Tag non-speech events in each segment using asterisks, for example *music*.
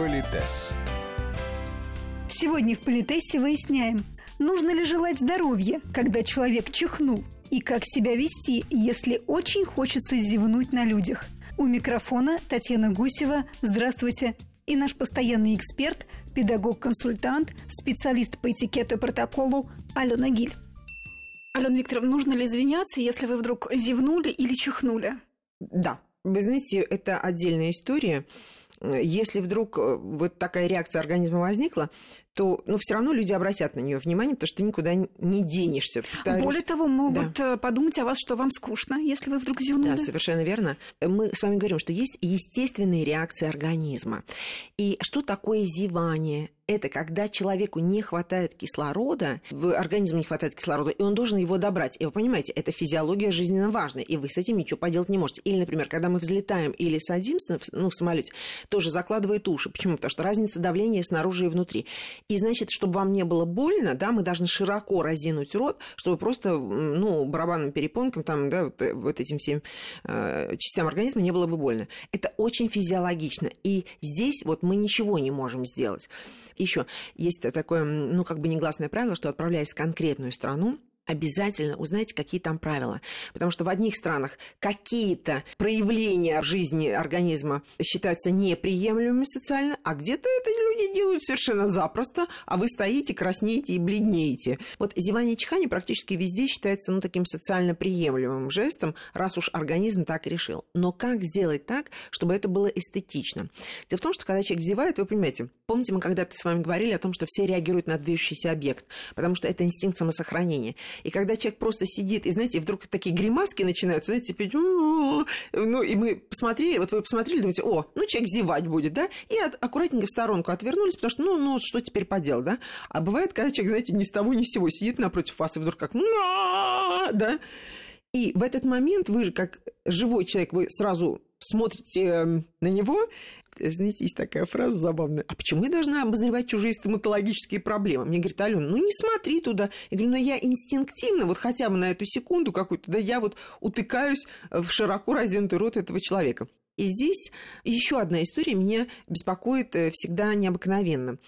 Политес. Сегодня в Политесе выясняем, нужно ли желать здоровья, когда человек чихнул, и как себя вести, если очень хочется зевнуть на людях. У микрофона Татьяна Гусева. Здравствуйте. И наш постоянный эксперт, педагог-консультант, специалист по этикету и протоколу Алена Гиль. Алена Викторовна, нужно ли извиняться, если вы вдруг зевнули или чихнули? Да, вы знаете, это отдельная история. Если вдруг э, вот такая реакция организма возникла, то ну, все равно люди обратят на нее внимание, потому что ты никуда не денешься. Повторюсь. Более того, могут да. Э, подумать о вас, что вам скучно, если вы вдруг зевнули. Да, совершенно верно. Мы с вами говорим, что есть естественные реакции организма. И что такое зевание? это когда человеку не хватает кислорода, в организме не хватает кислорода, и он должен его добрать. И вы понимаете, это физиология жизненно важная, и вы с этим ничего поделать не можете. Или, например, когда мы взлетаем или садимся ну, в самолете, тоже закладывает уши. Почему? Потому что разница давления снаружи и внутри. И, значит, чтобы вам не было больно, да, мы должны широко разинуть рот, чтобы просто, ну, барабанным перепонкам, там, да, вот, э, вот этим всем э, частям организма не было бы больно. Это очень физиологично. И здесь вот мы ничего не можем сделать еще есть такое, ну, как бы негласное правило, что отправляясь в конкретную страну, обязательно узнайте, какие там правила. Потому что в одних странах какие-то проявления в жизни организма считаются неприемлемыми социально, а где-то это люди делают совершенно запросто, а вы стоите, краснеете и бледнеете. Вот зевание и чихание практически везде считается ну, таким социально приемлемым жестом, раз уж организм так решил. Но как сделать так, чтобы это было эстетично? Дело в том, что когда человек зевает, вы понимаете, помните, мы когда-то с вами говорили о том, что все реагируют на движущийся объект, потому что это инстинкт самосохранения. И когда человек просто сидит, и, знаете, вдруг такие гримаски начинаются, знаете, типа, ну, и мы посмотрели, вот вы посмотрели, думаете, о, ну, человек зевать будет, да, и от, аккуратненько в сторонку отвернулись, потому что, ну, ну, что теперь поделать, да? А бывает, когда человек, знаете, ни с того ни с сего сидит напротив вас, и вдруг как, да, и в этот момент вы же, как живой человек, вы сразу смотрите эм, на него, знаете, есть такая фраза забавная. А почему я должна обозревать чужие стоматологические проблемы? Мне говорит, Алена, ну не смотри туда. Я говорю, ну я инстинктивно, вот хотя бы на эту секунду какую-то, да, я вот утыкаюсь в широко разинутый рот этого человека. И здесь еще одна история меня беспокоит э, всегда необыкновенно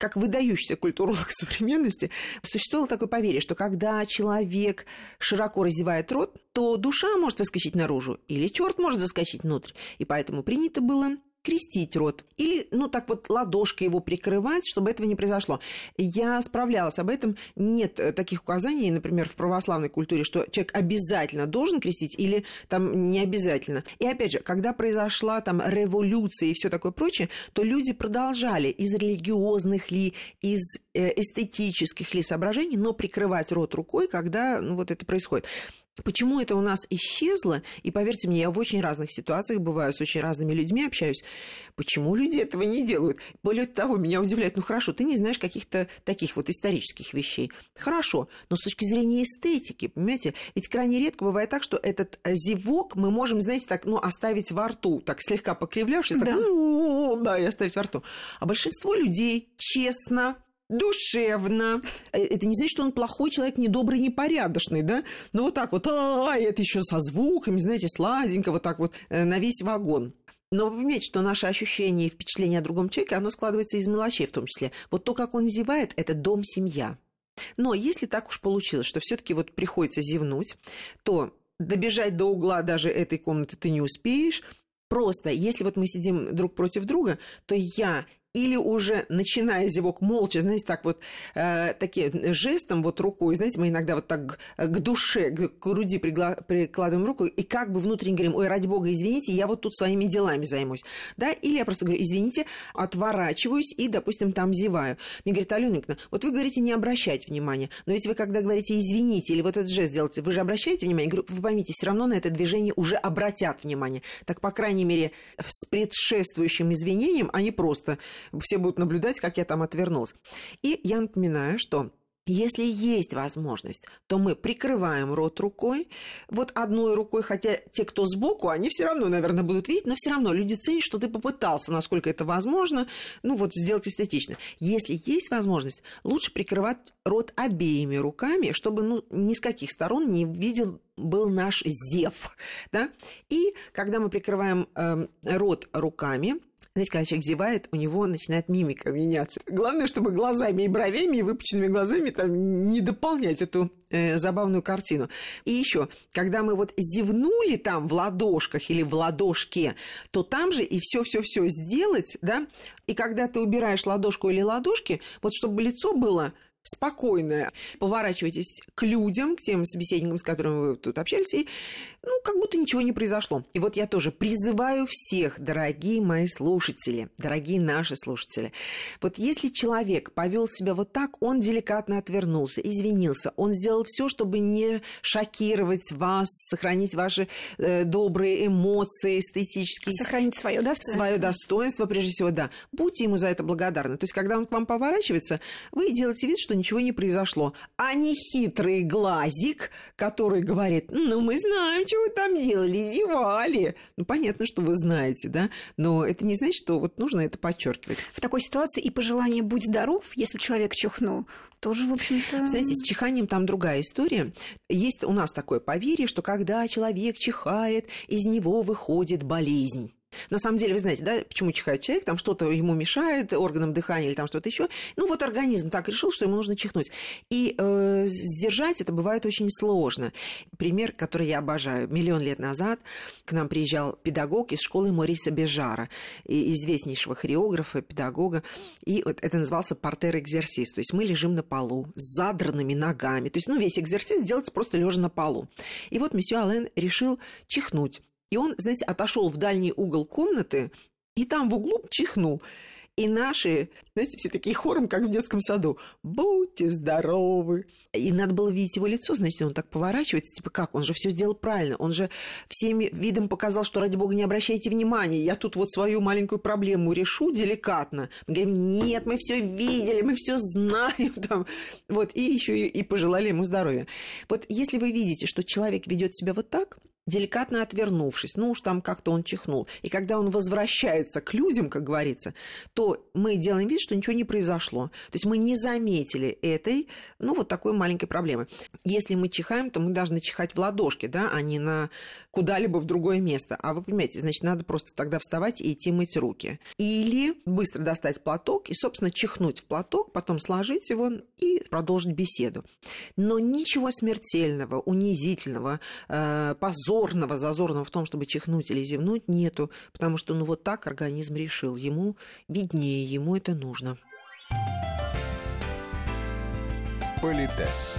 как выдающийся культуролог *laughs* современности, существовало такое поверье, что когда человек широко разевает рот, то душа может выскочить наружу, или черт может заскочить внутрь. И поэтому принято было крестить рот или, ну, так вот ладошкой его прикрывать, чтобы этого не произошло. Я справлялась об этом. Нет э, таких указаний, например, в православной культуре, что человек обязательно должен крестить или там не обязательно. И опять же, когда произошла там революция и все такое прочее, то люди продолжали из религиозных ли, из э, эстетических ли соображений, но прикрывать рот рукой, когда ну, вот это происходит. Почему это у нас исчезло? И поверьте мне, я в очень разных ситуациях бываю, с очень разными людьми общаюсь. Почему люди этого не делают? Более того, меня удивляет, ну хорошо, ты не знаешь каких-то таких вот исторических вещей. Хорошо, но с точки зрения эстетики, понимаете, ведь крайне редко бывает так, что этот э, зевок мы можем, знаете, так, ну, оставить во рту, так слегка покривлявшись, да. так, да, и оставить во рту. А большинство людей честно душевно. Э, это не значит, что он плохой человек, недобрый, непорядочный, да? Но вот так вот, а, это еще со звуками, знаете, сладенько, вот так вот э, на весь вагон. Но вы понимаете, что наше ощущение и впечатление о другом человеке, оно складывается из мелочей в том числе. Вот то, как он зевает, это дом-семья. Но если так уж получилось, что все таки вот приходится зевнуть, то добежать до угла даже этой комнаты ты не успеешь, Просто, если вот мы сидим друг против друга, то я или уже начиная зевок молча, знаете, так вот, э, таким жестом вот рукой, знаете, мы иногда вот так к душе, к груди пригла- прикладываем руку и как бы внутренне говорим, ой, ради бога, извините, я вот тут своими делами займусь, да, или я просто говорю, извините, отворачиваюсь и, допустим, там зеваю. Мне говорит, Алена Николаевна, вот вы говорите, не обращайте внимания, но ведь вы, когда говорите извините или вот этот жест делаете, вы же обращаете внимание? Я говорю, вы поймите, все равно на это движение уже обратят внимание. Так, по крайней мере, с предшествующим извинением они просто все будут наблюдать, как я там отвернулась. И я напоминаю, что если есть возможность, то мы прикрываем рот рукой, вот одной рукой, хотя те, кто сбоку, они все равно, наверное, будут видеть, но все равно люди ценят, что ты попытался, насколько это возможно, ну вот сделать эстетично. Если есть возможность, лучше прикрывать рот обеими руками, чтобы ну, ни с каких сторон не видел был наш зев. Да? И когда мы прикрываем э, рот руками, Знаете, когда человек зевает, у него начинает мимика меняться. Главное, чтобы глазами и бровями, и выпученными глазами там не дополнять эту э, забавную картину. И еще, когда мы вот зевнули там в ладошках или в ладошке, то там же и все-все-все сделать, да, и когда ты убираешь ладошку или ладошки, вот чтобы лицо было спокойно поворачивайтесь к людям, к тем собеседникам, с которыми вы тут общались, и ну, как будто ничего не произошло. И вот я тоже призываю всех, дорогие мои слушатели, дорогие наши слушатели, вот если человек повел себя вот так, он деликатно отвернулся, извинился, он сделал все, чтобы не шокировать вас, сохранить ваши э, добрые эмоции, эстетические. Сохранить свое достоинство. Свое достоинство, прежде всего, да. Будьте ему за это благодарны. То есть, когда он к вам поворачивается, вы делаете вид, что ничего не произошло. А не хитрый глазик, который говорит, ну, мы знаем, что вы там делали, зевали. Ну, понятно, что вы знаете, да, но это не значит, что вот нужно это подчеркивать. В такой ситуации и пожелание «будь здоров», если человек чихнул, тоже, в общем-то... Знаете, с чиханием там другая история. Есть у нас такое поверье, что когда человек чихает, из него выходит болезнь. На самом деле, вы знаете, да, почему чихает человек, там что-то ему мешает, органам дыхания или там что-то еще. Ну, вот организм так решил, что ему нужно чихнуть. И э, сдержать это бывает очень сложно. Пример, который я обожаю. Миллион лет назад к нам приезжал педагог из школы Мориса Бежара, известнейшего хореографа, педагога. И вот это назывался портер-экзерсис. То есть мы лежим на полу с задранными ногами. То есть, ну, весь экзерсис делается просто лежа на полу. И вот месье Аллен решил чихнуть. И он, знаете, отошел в дальний угол комнаты и там в углу чихнул. И наши, знаете, все такие хором, как в детском саду. Будьте здоровы. И надо было видеть его лицо, значит, он так поворачивается, типа, как? Он же все сделал правильно. Он же всем видом показал, что, ради бога, не обращайте внимания. Я тут вот свою маленькую проблему решу деликатно. Мы говорим, нет, мы все видели, мы все знаем. *laughs* Там. Вот, и еще и, и пожелали ему здоровья. Вот если вы видите, что человек ведет себя вот так, деликатно отвернувшись, ну уж там как-то он чихнул. И когда он возвращается к людям, как говорится, то мы делаем вид, что ничего не произошло. То есть мы не заметили этой, ну, вот такой маленькой проблемы. Если мы чихаем, то мы должны чихать в ладошки, да, а не на куда-либо в другое место. А вы понимаете, значит, надо просто тогда вставать и идти мыть руки. Или быстро достать платок и, собственно, чихнуть в платок, потом сложить его и продолжить беседу. Но ничего смертельного, унизительного, э, зазорного, зазорного в том, чтобы чихнуть или зевнуть, нету, потому что ну вот так организм решил, ему виднее, ему это нужно. Политес.